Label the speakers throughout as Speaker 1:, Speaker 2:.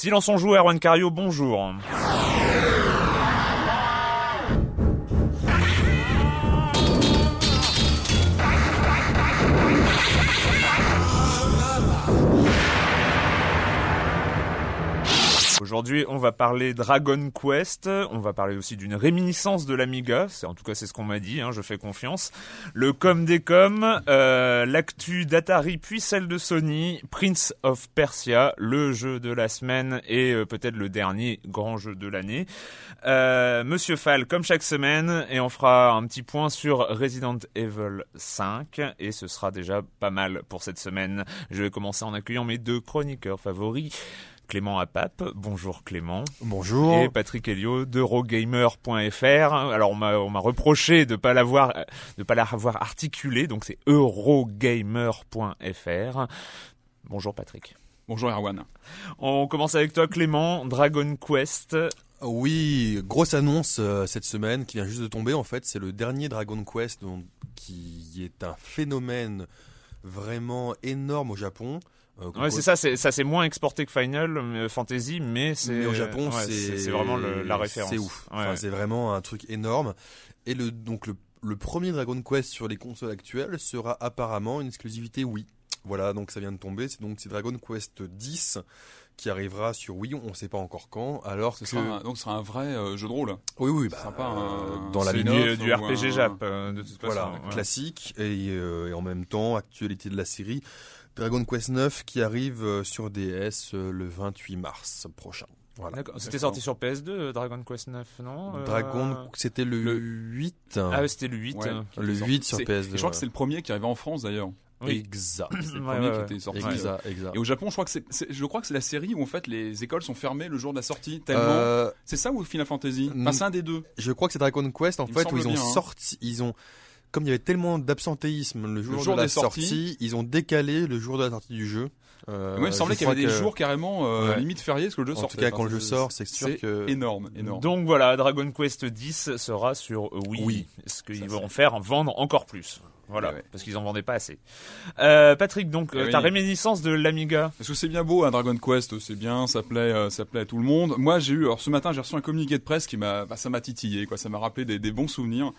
Speaker 1: Silence on joue, Erwan Cario, bonjour. Aujourd'hui, on va parler Dragon Quest, on va parler aussi d'une réminiscence de l'Amiga, c'est en tout cas c'est ce qu'on m'a dit, hein, je fais confiance. Le com des com, euh, l'actu d'Atari puis celle de Sony, Prince of Persia, le jeu de la semaine et euh, peut-être le dernier grand jeu de l'année. Euh, Monsieur Fall, comme chaque semaine, et on fera un petit point sur Resident Evil 5 et ce sera déjà pas mal pour cette semaine. Je vais commencer en accueillant mes deux chroniqueurs favoris. Clément Apap. Bonjour Clément.
Speaker 2: Bonjour.
Speaker 1: Et Patrick Helio d'Eurogamer.fr. Alors on m'a on m'a reproché de pas l'avoir de pas l'avoir articulé, donc c'est Eurogamer.fr. Bonjour Patrick.
Speaker 3: Bonjour Erwan.
Speaker 1: On commence avec toi Clément, Dragon Quest.
Speaker 2: Oui, grosse annonce euh, cette semaine qui vient juste de tomber en fait, c'est le dernier Dragon Quest donc, qui est un phénomène vraiment énorme au Japon.
Speaker 1: Euh, ouais, c'est ça, c'est ça, c'est moins exporté que Final euh, Fantasy, mais c'est
Speaker 2: au Japon,
Speaker 1: ouais, c'est vraiment le, la référence.
Speaker 2: C'est ouf. Enfin, c'est vraiment un truc énorme. Et le donc le, le, premier Dragon Quest sur les consoles actuelles sera apparemment une exclusivité Wii. Voilà, donc ça vient de tomber. C'est donc c'est Dragon Quest 10 qui arrivera sur Wii, on ne sait pas encore quand. Alors
Speaker 3: ce
Speaker 2: que
Speaker 3: sera un, donc ce sera un vrai euh, jeu de rôle.
Speaker 2: Oui, oui, bah,
Speaker 3: sympa. Euh,
Speaker 2: dans la
Speaker 1: du, du RPG un... Jap euh, de toute façon.
Speaker 2: Voilà, ouais. classique et, et, en même temps actualité de la série. Dragon Quest 9 qui arrive sur DS le 28 mars prochain. Voilà.
Speaker 1: C'était sorti sur PS2, Dragon Quest 9, non
Speaker 2: Dragon, c'était le, le, 8.
Speaker 1: Ah ouais, c'était le 8.
Speaker 2: Ouais, le 8 sur PS2.
Speaker 3: je crois que c'est le premier qui arrivait en France d'ailleurs.
Speaker 2: Oui. Exact.
Speaker 3: C'est le premier
Speaker 1: ouais,
Speaker 3: qui était sorti.
Speaker 2: Exact, exact.
Speaker 3: Et au Japon, je crois que c'est, je crois que c'est la série où en fait les écoles sont fermées le jour de la sortie. Tellement.
Speaker 2: Euh,
Speaker 3: c'est ça ou Final Fantasy? Enfin, c'est un des deux.
Speaker 2: Je crois que c'est Dragon Quest en
Speaker 3: Il
Speaker 2: fait où ils ont
Speaker 3: bien, hein.
Speaker 2: sorti, ils ont comme il y avait tellement d'absentéisme le jour,
Speaker 3: Le jour
Speaker 2: de la
Speaker 3: des sorties.
Speaker 2: sortie, ils ont décalé le jour de la sortie du jeu. Euh,
Speaker 3: Moi, il me semblait qu'il y avait des jours carrément euh,
Speaker 2: Ouais.
Speaker 3: limite fériés parce que le jeu
Speaker 2: En
Speaker 3: sortait.
Speaker 2: tout cas, quand
Speaker 3: Enfin,
Speaker 2: le jeu sort, c'est sûr que-
Speaker 3: énorme, énorme.
Speaker 1: Donc voilà, Dragon Quest 10 sera sur Wii.
Speaker 2: Oui.
Speaker 1: Ce qu'ils vont faire vendre encore plus? Voilà,
Speaker 3: Ouais,
Speaker 1: parce qu'ils en vendaient pas assez. Euh, Patrick, donc
Speaker 3: Eh
Speaker 1: euh,
Speaker 3: oui.
Speaker 1: ta réminiscence de l'Amiga.
Speaker 3: Parce que c'est bien beau, un Dragon Quest, c'est bien, ça plaît, euh, ça plaît à tout le monde. Moi, j'ai eu, alors ce matin, j'ai reçu un communiqué de presse qui m'a, bah, ça m'a titillé, quoi, ça m'a rappelé des, des bons souvenirs.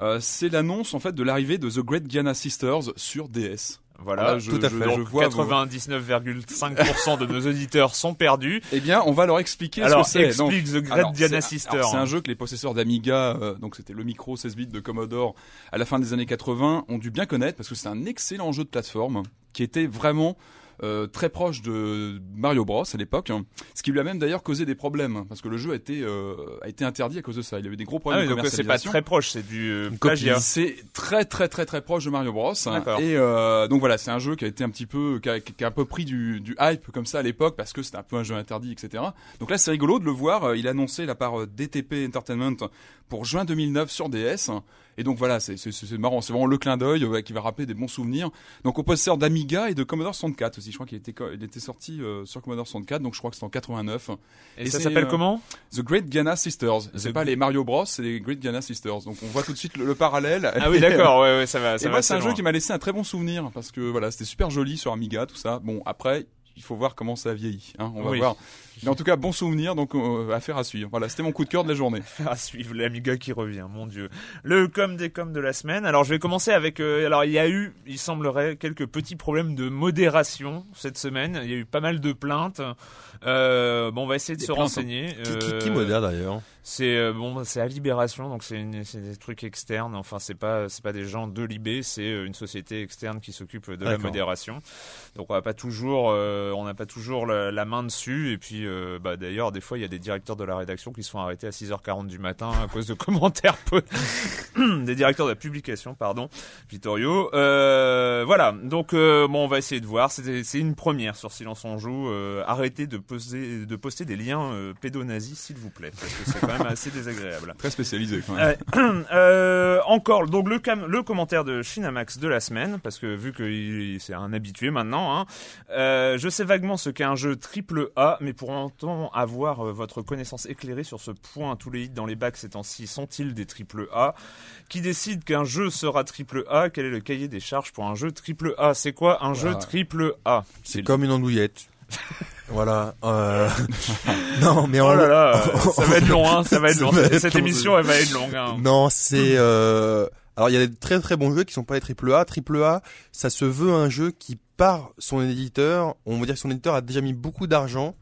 Speaker 3: Euh, c'est l'annonce en fait de l'arrivée de The Great Giana Sisters sur DS.
Speaker 1: Voilà,
Speaker 3: Voilà, je-
Speaker 2: tout à fait.
Speaker 3: je
Speaker 1: Donc
Speaker 3: vois vos-
Speaker 1: 99,5% de nos auditeurs sont perdus.
Speaker 3: Eh bien, on va leur expliquer
Speaker 1: Alors,
Speaker 3: ce que c'est. Donc,
Speaker 1: explique The Great
Speaker 3: alors,
Speaker 1: Diana Sister.
Speaker 3: C'est un jeu que les possesseurs d'Amiga, euh, donc c'était le micro 16 bits de Commodore à la fin des années 80, ont dû bien connaître parce que c'est un excellent jeu de plateforme qui était vraiment euh, très proche de Mario Bros à l'époque, hein. ce qui lui a même d'ailleurs causé des problèmes parce que le jeu a été euh, a été interdit à cause de ça. Il y avait des gros
Speaker 1: Ah
Speaker 3: problèmes
Speaker 1: oui,
Speaker 3: de
Speaker 1: donc c'est pas très proche, c'est du euh, plagiat.
Speaker 3: C'est très très très très proche de Mario Bros.
Speaker 1: D'accord.
Speaker 3: Et euh, donc voilà, c'est un jeu qui a été un petit peu, qui a, qui a un peu pris du, du hype comme ça à l'époque parce que c'était un peu un jeu interdit, etc. Donc là, c'est rigolo de le voir. Euh, Il a annoncé la part DTP Entertainment pour juin 2009 sur DS. Et donc voilà, c'est c'est- c'est marrant, c'est vraiment le clin d'œil euh, qui va rappeler des bons souvenirs. Donc au possesseur d'Amiga et de Commodore 64 aussi. Je crois qu'il était, il était sorti euh, sur Commodore 64, donc je crois que c'était en 89.
Speaker 1: Et,
Speaker 3: Et
Speaker 1: ça
Speaker 3: c'est,
Speaker 1: s'appelle
Speaker 3: euh,
Speaker 1: comment?
Speaker 3: The Great Ghana Sisters. C'est pas les Mario Bros, c'est les Great Ghana Sisters. Donc on voit tout de suite le, le parallèle.
Speaker 1: Ah oui, d'accord, ouais, ouais, ça va. Ça
Speaker 3: Et moi, c'est un jeu qui m'a laissé un très bon souvenir parce que voilà, c'était super joli sur Amiga, tout ça. Bon, après, il faut voir comment ça a vieilli. Hein, on va
Speaker 1: Oui.
Speaker 3: voir. Mais en tout cas, bon souvenir, donc euh, affaire à suivre. Voilà, c'était mon coup de cœur de la journée.
Speaker 1: à suivre l'Amiga qui revient, mon dieu. Le com des com de la semaine. Alors je vais commencer avec. euh, alors il y a eu, il semblerait, quelques petits problèmes de modération cette semaine. Il y a eu pas mal de plaintes. Euh, bon, on va essayer de
Speaker 3: Des
Speaker 1: se
Speaker 3: plaintes,
Speaker 1: renseigner.
Speaker 2: Qui, qui, qui modère d'ailleurs?
Speaker 1: C'est euh, bon, c'est à Libération, donc c'est des trucs externes. Enfin, c'est pas c'est pas des gens de Libé, c'est euh, une société externe qui s'occupe de la modération. Donc on va pas toujours euh, on n'a pas toujours la, la main dessus. Et puis, euh, bah, d'ailleurs, des fois, il y a des directeurs de la rédaction qui se font arrêter à 6h40 du matin à cause de commentaires peu- des directeurs de la publication, pardon, Vittorio. Euh, voilà, donc euh, bon, on va essayer de voir. C'est une première sur Silence on joue. Euh, arrêtez de poster, de poster des liens pédonazis, s'il vous plaît, parce que c'est quand même assez désagréable.
Speaker 3: Très spécialisé quand même.
Speaker 1: Euh, euh, encore donc le, le commentaire de Shinamax de la semaine parce que vu que c'est un habitué maintenant hein, euh, je sais vaguement ce qu'est un jeu triple A mais pour autant avoir euh, votre connaissance éclairée sur ce point tous les hits dans les bacs ces temps-ci sont-ils des triple A? Qui décide qu'un jeu sera triple A? Quel est le cahier des charges pour un jeu triple A? C'est quoi un jeu triple A?
Speaker 2: C'est comme une andouillette. voilà. euh, non, mais
Speaker 1: oh là là ça va être long hein, ça va être
Speaker 2: Ça
Speaker 1: long
Speaker 2: va
Speaker 1: cette,
Speaker 2: être
Speaker 1: cette
Speaker 2: long.
Speaker 1: émission elle va être longue hein.
Speaker 2: Non, c'est euh... alors il y a des très très bons jeux qui sont pas les triple A. Triple A, ça se veut un jeu qui par son éditeur, on va dire que son éditeur a déjà mis beaucoup d'argent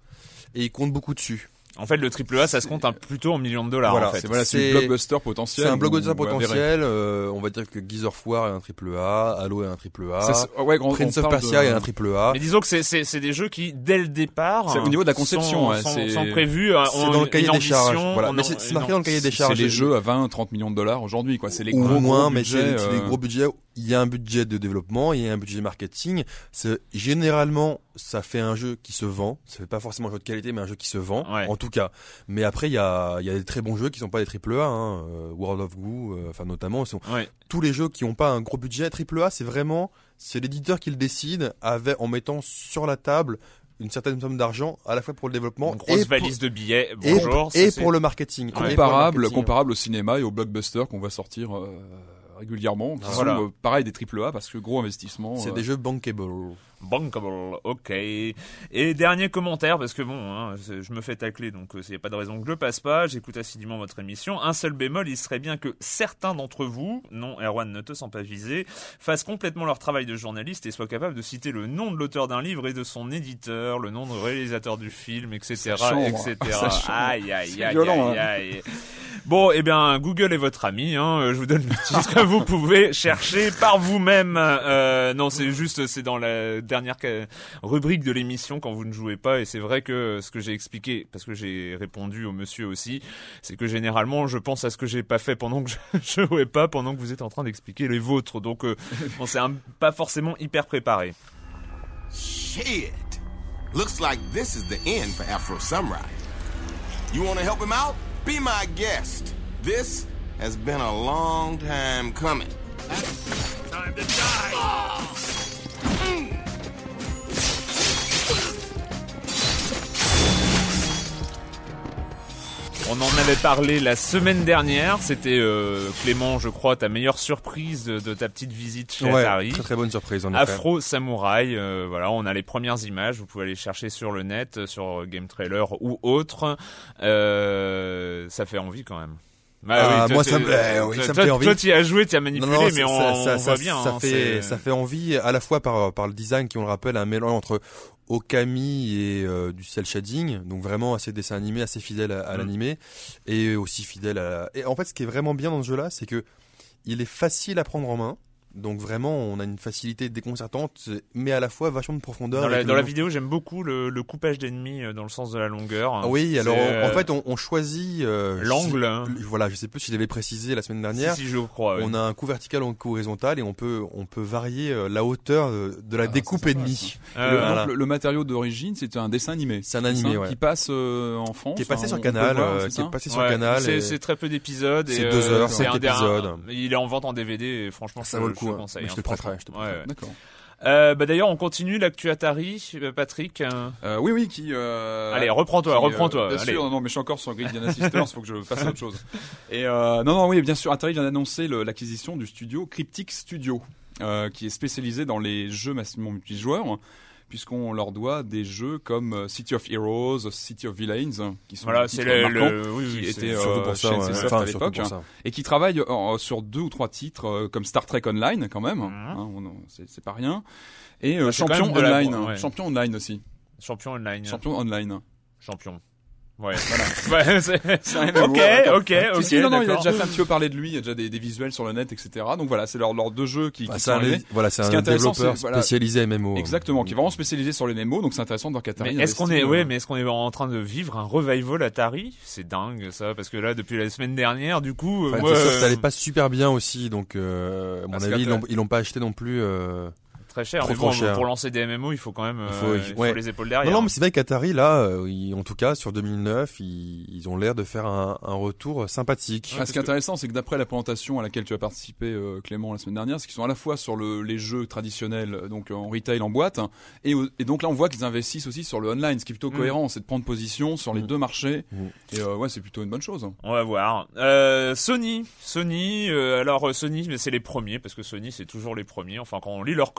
Speaker 2: et il compte beaucoup dessus.
Speaker 1: En fait, le triple A, ça se compte un- plutôt en millions de dollars.
Speaker 2: Voilà,
Speaker 1: en fait.
Speaker 3: C'est voilà, le blockbuster potentiel.
Speaker 2: C'est un blockbuster potentiel. euh, on va dire que Gears of War est un triple A, Halo est un triple A,
Speaker 3: Ça, ouais, grand-
Speaker 2: Prince
Speaker 3: on
Speaker 2: of Persia
Speaker 3: de-
Speaker 2: est un triple A.
Speaker 1: Mais disons que c'est c'est c'est des jeux qui dès le départ.
Speaker 3: C'est au niveau de la conception,
Speaker 1: sont,
Speaker 3: ouais,
Speaker 1: sont,
Speaker 3: c'est-
Speaker 1: sont prévus. euh,
Speaker 2: C'est dans le cahier des charges. Voilà,
Speaker 1: on
Speaker 2: mais c'est marqué dans le cahier des charges.
Speaker 3: C'est les jeux à 20, 30 millions de dollars aujourd'hui, quoi. C'est les
Speaker 2: ou
Speaker 3: gros,
Speaker 2: moins,
Speaker 3: gros
Speaker 2: mais
Speaker 3: budgets,
Speaker 2: c'est c'est des
Speaker 3: euh,
Speaker 2: gros budgets. Il y a un budget de développement, il y a un budget marketing. C'est généralement ça fait un jeu qui se vend. Ça fait pas forcément un jeu de qualité, mais un jeu qui se vend,
Speaker 1: Ouais.
Speaker 2: en tout cas. Mais après, il y a, il y a des très bons jeux qui sont pas des triple A. Hein. euh, World of Goo, euh, enfin notamment, sont
Speaker 1: Ouais.
Speaker 2: tous les jeux qui ont pas un gros budget. Triple A, c'est vraiment c'est l'éditeur qui le décide, avec en mettant sur la table une certaine somme d'argent à la fois pour le développement
Speaker 1: Une grosse
Speaker 2: et pour-
Speaker 1: valise de billets.
Speaker 2: et,
Speaker 1: Bonjour.
Speaker 2: pour le marketing. Et pour le
Speaker 3: comparable,
Speaker 2: marketing.
Speaker 3: comparable au cinéma et au blockbuster qu'on va sortir euh, régulièrement. Qui
Speaker 1: Voilà.
Speaker 3: sont euh, pareil des triple A parce que gros investissement.
Speaker 2: C'est
Speaker 3: euh,
Speaker 2: des jeux bankable.
Speaker 1: Bankable, ok. Et dernier commentaire, parce que bon, hein, je me fais tacler, donc il n'y a pas de raison que je le passe pas. J'écoute assidûment votre émission. Un seul bémol, il serait bien que certains d'entre vous, non, Erwan, ne te sens pas visé, fassent complètement leur travail de journaliste et soient capables de citer le nom de l'auteur d'un livre et de son éditeur, le nom de réalisateur du film, etc., etc. Aïe, aïe, aïe,
Speaker 3: violent,
Speaker 1: aïe,
Speaker 3: hein.
Speaker 1: aïe. Bon, eh bien, Google est votre ami. Hein. Je vous donne le titre. vous pouvez chercher par vous-même. Euh, non, c'est juste, c'est dans la dernière rubrique de l'émission quand vous ne jouez pas. Et c'est vrai que ce que j'ai expliqué, parce que j'ai répondu au monsieur aussi, c'est que généralement, je pense à ce que j'ai pas fait pendant que je, jouais pas, pendant que vous êtes en train d'expliquer les vôtres. Donc, euh, bon, c'est un- pas forcément hyper préparé.
Speaker 4: Shit. Looks like this is the end for Afro Samurai. You want to help him out? Be my guest. This has been a long time coming. Time to die.
Speaker 1: On en avait parlé la semaine dernière. C'était euh, Clément, je crois, ta meilleure surprise de, de ta petite visite chez
Speaker 2: Ouais,
Speaker 1: Atari.
Speaker 2: très très bonne surprise en effet.
Speaker 1: Afro Samouraï, euh, voilà, on a les premières images, vous pouvez aller chercher sur le net, euh, sur Game Trailer ou autre. Euh, ça fait envie quand même. Bah
Speaker 2: Ah,
Speaker 1: toi,
Speaker 2: moi, ça me- oui, ça me fait envie.
Speaker 1: Toi, tu as joué, tu as manipulé,
Speaker 2: Non, non,
Speaker 1: mais
Speaker 2: ça-
Speaker 1: on,
Speaker 2: ça,
Speaker 1: on
Speaker 2: ça,
Speaker 1: voit bien.
Speaker 2: Ça
Speaker 1: hein,
Speaker 2: fait, ça fait envie à la fois par, par le design qui, on le rappelle, un mélange entre Okami et euh, du cel shading, donc vraiment assez dessin animé, assez fidèle à, à
Speaker 1: Mm.
Speaker 2: l'animé, et aussi fidèle à. La... Et en fait, ce qui est vraiment bien dans ce jeu-là, c'est que il est facile à prendre en main. Donc vraiment, on a une facilité déconcertante, mais à la fois vachement de profondeur.
Speaker 1: Dans la, dans vidéo, j'aime beaucoup le, le coupage d'ennemis euh, dans le sens de la longueur.
Speaker 2: Ah oui, alors
Speaker 1: C'est,
Speaker 2: en-
Speaker 1: euh,
Speaker 2: en fait, on, on choisit euh,
Speaker 1: l'angle.
Speaker 2: je-
Speaker 1: hein.
Speaker 2: Voilà, je sais plus si je l'avais précisé la semaine dernière.
Speaker 1: Si, si, je crois. oui.
Speaker 2: On a un coup vertical, un coup horizontal, et on peut on peut varier la hauteur de, de la
Speaker 3: Ah,
Speaker 2: découpe
Speaker 3: c'est
Speaker 2: ennemie.
Speaker 1: Euh,
Speaker 3: le,
Speaker 2: voilà.
Speaker 3: le- le matériau d'origine, c'était un dessin animé.
Speaker 2: C'est un animé, ouais.
Speaker 3: Qui passe euh, en France.
Speaker 2: Qui est passé
Speaker 3: hein,
Speaker 2: sur Canal,
Speaker 3: voir,
Speaker 2: euh,
Speaker 3: c'est
Speaker 2: qui est passé sur
Speaker 1: Ouais,
Speaker 2: Canal.
Speaker 1: C'est
Speaker 2: et-
Speaker 1: c'est très peu d'épisodes.
Speaker 2: C'est deux heures,
Speaker 1: c'est
Speaker 2: cinq épisodes.
Speaker 1: Il est en vente en DVD et franchement,
Speaker 2: Ça vaut le coup, hein.
Speaker 1: conseille,
Speaker 2: je
Speaker 1: hein,
Speaker 2: te prêterai, je te
Speaker 1: Ouais, ouais.
Speaker 3: D'accord.
Speaker 1: Euh, bah d'ailleurs, on continue l'actu Atari, euh, Patrick. euh,
Speaker 3: Euh, oui, oui, qui. euh,
Speaker 1: Allez, reprends-toi,
Speaker 3: qui, euh,
Speaker 1: reprends-toi.
Speaker 3: bien
Speaker 1: allez.
Speaker 3: sûr, non, non, mais je suis encore sur Grid Sisters, faut que je fasse autre chose. Et euh, non, non, oui, bien sûr, Atari vient d'annoncer le- l'acquisition du studio Cryptic Studio, euh, qui est spécialisé dans les jeux massivement multijoueurs, puisqu'on leur doit des jeux comme euh, City of Heroes, City of Villains, qui sont
Speaker 1: Voilà, c'est le,
Speaker 3: marquants,
Speaker 1: le- oui,
Speaker 3: qui étaient
Speaker 2: surtout
Speaker 3: euh,
Speaker 2: pour ça, ouais. Enfin,
Speaker 3: à l'époque,
Speaker 2: ça.
Speaker 3: et qui travaillent euh, sur deux ou trois titres comme Star Trek Online quand même,
Speaker 1: Mhm.
Speaker 3: hein, c'est pas rien, et euh,
Speaker 1: quand
Speaker 3: Champion
Speaker 1: la-
Speaker 3: Online,
Speaker 1: ouais.
Speaker 3: Champion Online aussi,
Speaker 1: Champion online.
Speaker 3: Champion Online.
Speaker 1: Champion. Ouais, voilà. ouais, c'est-
Speaker 3: C'est un
Speaker 1: ok, ok, ok.
Speaker 3: Si, si, non, non, il a déjà fait un petit peu parler de lui, il y a déjà des, des visuels sur le net, etc. Donc voilà, c'est leurs leurs deux jeux qui,
Speaker 2: Bah,
Speaker 3: qui sont
Speaker 2: un,
Speaker 3: arrivés.
Speaker 2: voilà, c'est
Speaker 3: Ce
Speaker 2: un développeur
Speaker 3: voilà.
Speaker 2: spécialisé MMO.
Speaker 3: Exactement, qui est vraiment spécialisé sur les MMO, donc c'est intéressant de voir
Speaker 1: est-ce qu'on est, ouais,
Speaker 3: euh,
Speaker 1: mais est-ce qu'on est en train de vivre un revival Atari? C'est dingue ça, parce que là, depuis la semaine dernière, du coup, euh,
Speaker 2: Enfin,
Speaker 1: moi,
Speaker 2: Microsoft
Speaker 1: euh,
Speaker 2: n'allait pas super bien aussi, donc euh, à mon
Speaker 3: Parce
Speaker 2: avis, ils
Speaker 3: qu'après-
Speaker 2: l'ont, ils l'ont pas acheté non plus. euh.
Speaker 1: Très cher.
Speaker 2: trop,
Speaker 1: mais
Speaker 2: trop
Speaker 1: bon,
Speaker 2: cher.
Speaker 1: pour lancer des MMO, il faut quand même,
Speaker 2: Il faut-
Speaker 1: euh, il faut
Speaker 2: ouais.
Speaker 1: les épaules derrière.
Speaker 2: Non, non, mais c'est vrai qu'Atari, là, euh, ils- en tout cas, sur 2009, ils, ils ont l'air de faire un, un retour sympathique.
Speaker 3: Ah, ce qui est intéressant, c'est que d'après la présentation à laquelle tu as participé, euh, Clément, la semaine dernière, c'est qu'ils sont à la fois sur le, les jeux traditionnels, donc en retail, en boîte, hein, et, donc là, on voit qu'ils investissent aussi sur le online, ce qui est plutôt
Speaker 1: Mm.
Speaker 3: cohérent, c'est de prendre position sur les
Speaker 2: Mm.
Speaker 3: deux marchés,
Speaker 2: Mm.
Speaker 3: et euh, ouais, c'est plutôt une bonne chose.
Speaker 1: On va voir. Euh, Sony, Sony. euh, alors Sony, mais c'est les premiers parce que Sony c'est toujours les premiers. Enfin, quand on lit leur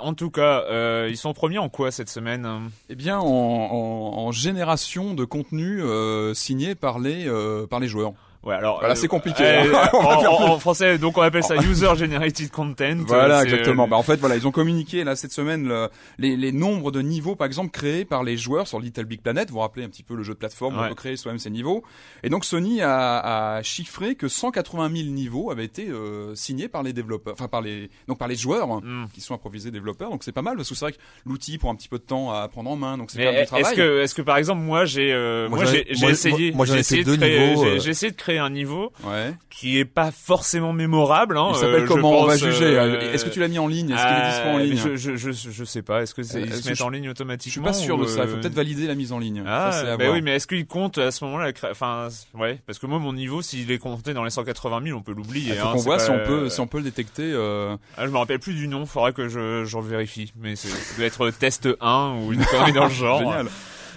Speaker 1: en tout cas, euh, ils sont premiers en quoi cette semaine?
Speaker 3: Eh bien, en, génération de contenu euh, signé euh, par les joueurs.
Speaker 1: Ouais, alors
Speaker 3: Voilà,
Speaker 1: euh,
Speaker 3: c'est compliqué,
Speaker 1: euh,
Speaker 3: hein.
Speaker 1: en, en- en français, donc on appelle ça user generated content.
Speaker 3: Voilà,
Speaker 1: Euh,
Speaker 3: exactement.
Speaker 1: euh,
Speaker 3: Bah, en fait, voilà, ils ont communiqué là cette semaine le- les, les nombres de niveaux, par exemple, créés par les joueurs sur Little Big Planet. Vous vous rappelez un petit peu le jeu de plateforme où
Speaker 1: Ouais.
Speaker 3: on peut créer soi-même ses niveaux. Et donc Sony a, a chiffré que 180 000 niveaux avaient été euh, signés par les développeurs, enfin par les donc par les joueurs hein,
Speaker 1: hmm.
Speaker 3: qui sont improvisés développeurs. Donc c'est pas mal parce que c'est vrai que l'outil prend un petit peu de temps à prendre en main. Donc c'est du
Speaker 1: est-ce
Speaker 3: travail.
Speaker 1: que, est-ce que par exemple moi j'ai, euh,
Speaker 2: Moi,
Speaker 1: moi j'ai essayé,
Speaker 2: moi,
Speaker 1: j'ai essayé
Speaker 2: fait
Speaker 1: de créer,
Speaker 2: euh.
Speaker 1: créer un niveau
Speaker 3: Ouais.
Speaker 1: qui est pas forcément mémorable. Hein,
Speaker 3: Il
Speaker 1: euh,
Speaker 3: s'appelle
Speaker 1: je
Speaker 3: comment On va juger.
Speaker 1: euh,
Speaker 3: Est-ce que tu l'as mis en ligne Est-ce qu'il est dispo en
Speaker 1: euh,
Speaker 3: ligne
Speaker 1: je, je, je, je sais pas. Est-ce que c'est,
Speaker 3: Euh, est-ce
Speaker 1: se
Speaker 3: je-
Speaker 1: en ligne
Speaker 3: Je
Speaker 1: automatiquement
Speaker 3: suis pas sûr de ça. Il faut
Speaker 1: euh,
Speaker 3: peut-être valider la mise en ligne.
Speaker 1: Ah,
Speaker 3: Ça,
Speaker 1: bah oui, mais est-ce qu'il compte à ce moment-là Enfin, ouais, parce que moi, mon niveau, s'il est compté dans les 180 000, on peut l'oublier.
Speaker 3: Faut
Speaker 1: hein, c'est
Speaker 3: voit
Speaker 1: pas-
Speaker 3: si on peut si on peut le détecter. euh,
Speaker 1: Ah, je me rappelle plus du nom. Faudrait que je, je vérifie. Mais ça doit être test 1 ou une connerie dans le genre.
Speaker 3: Génial.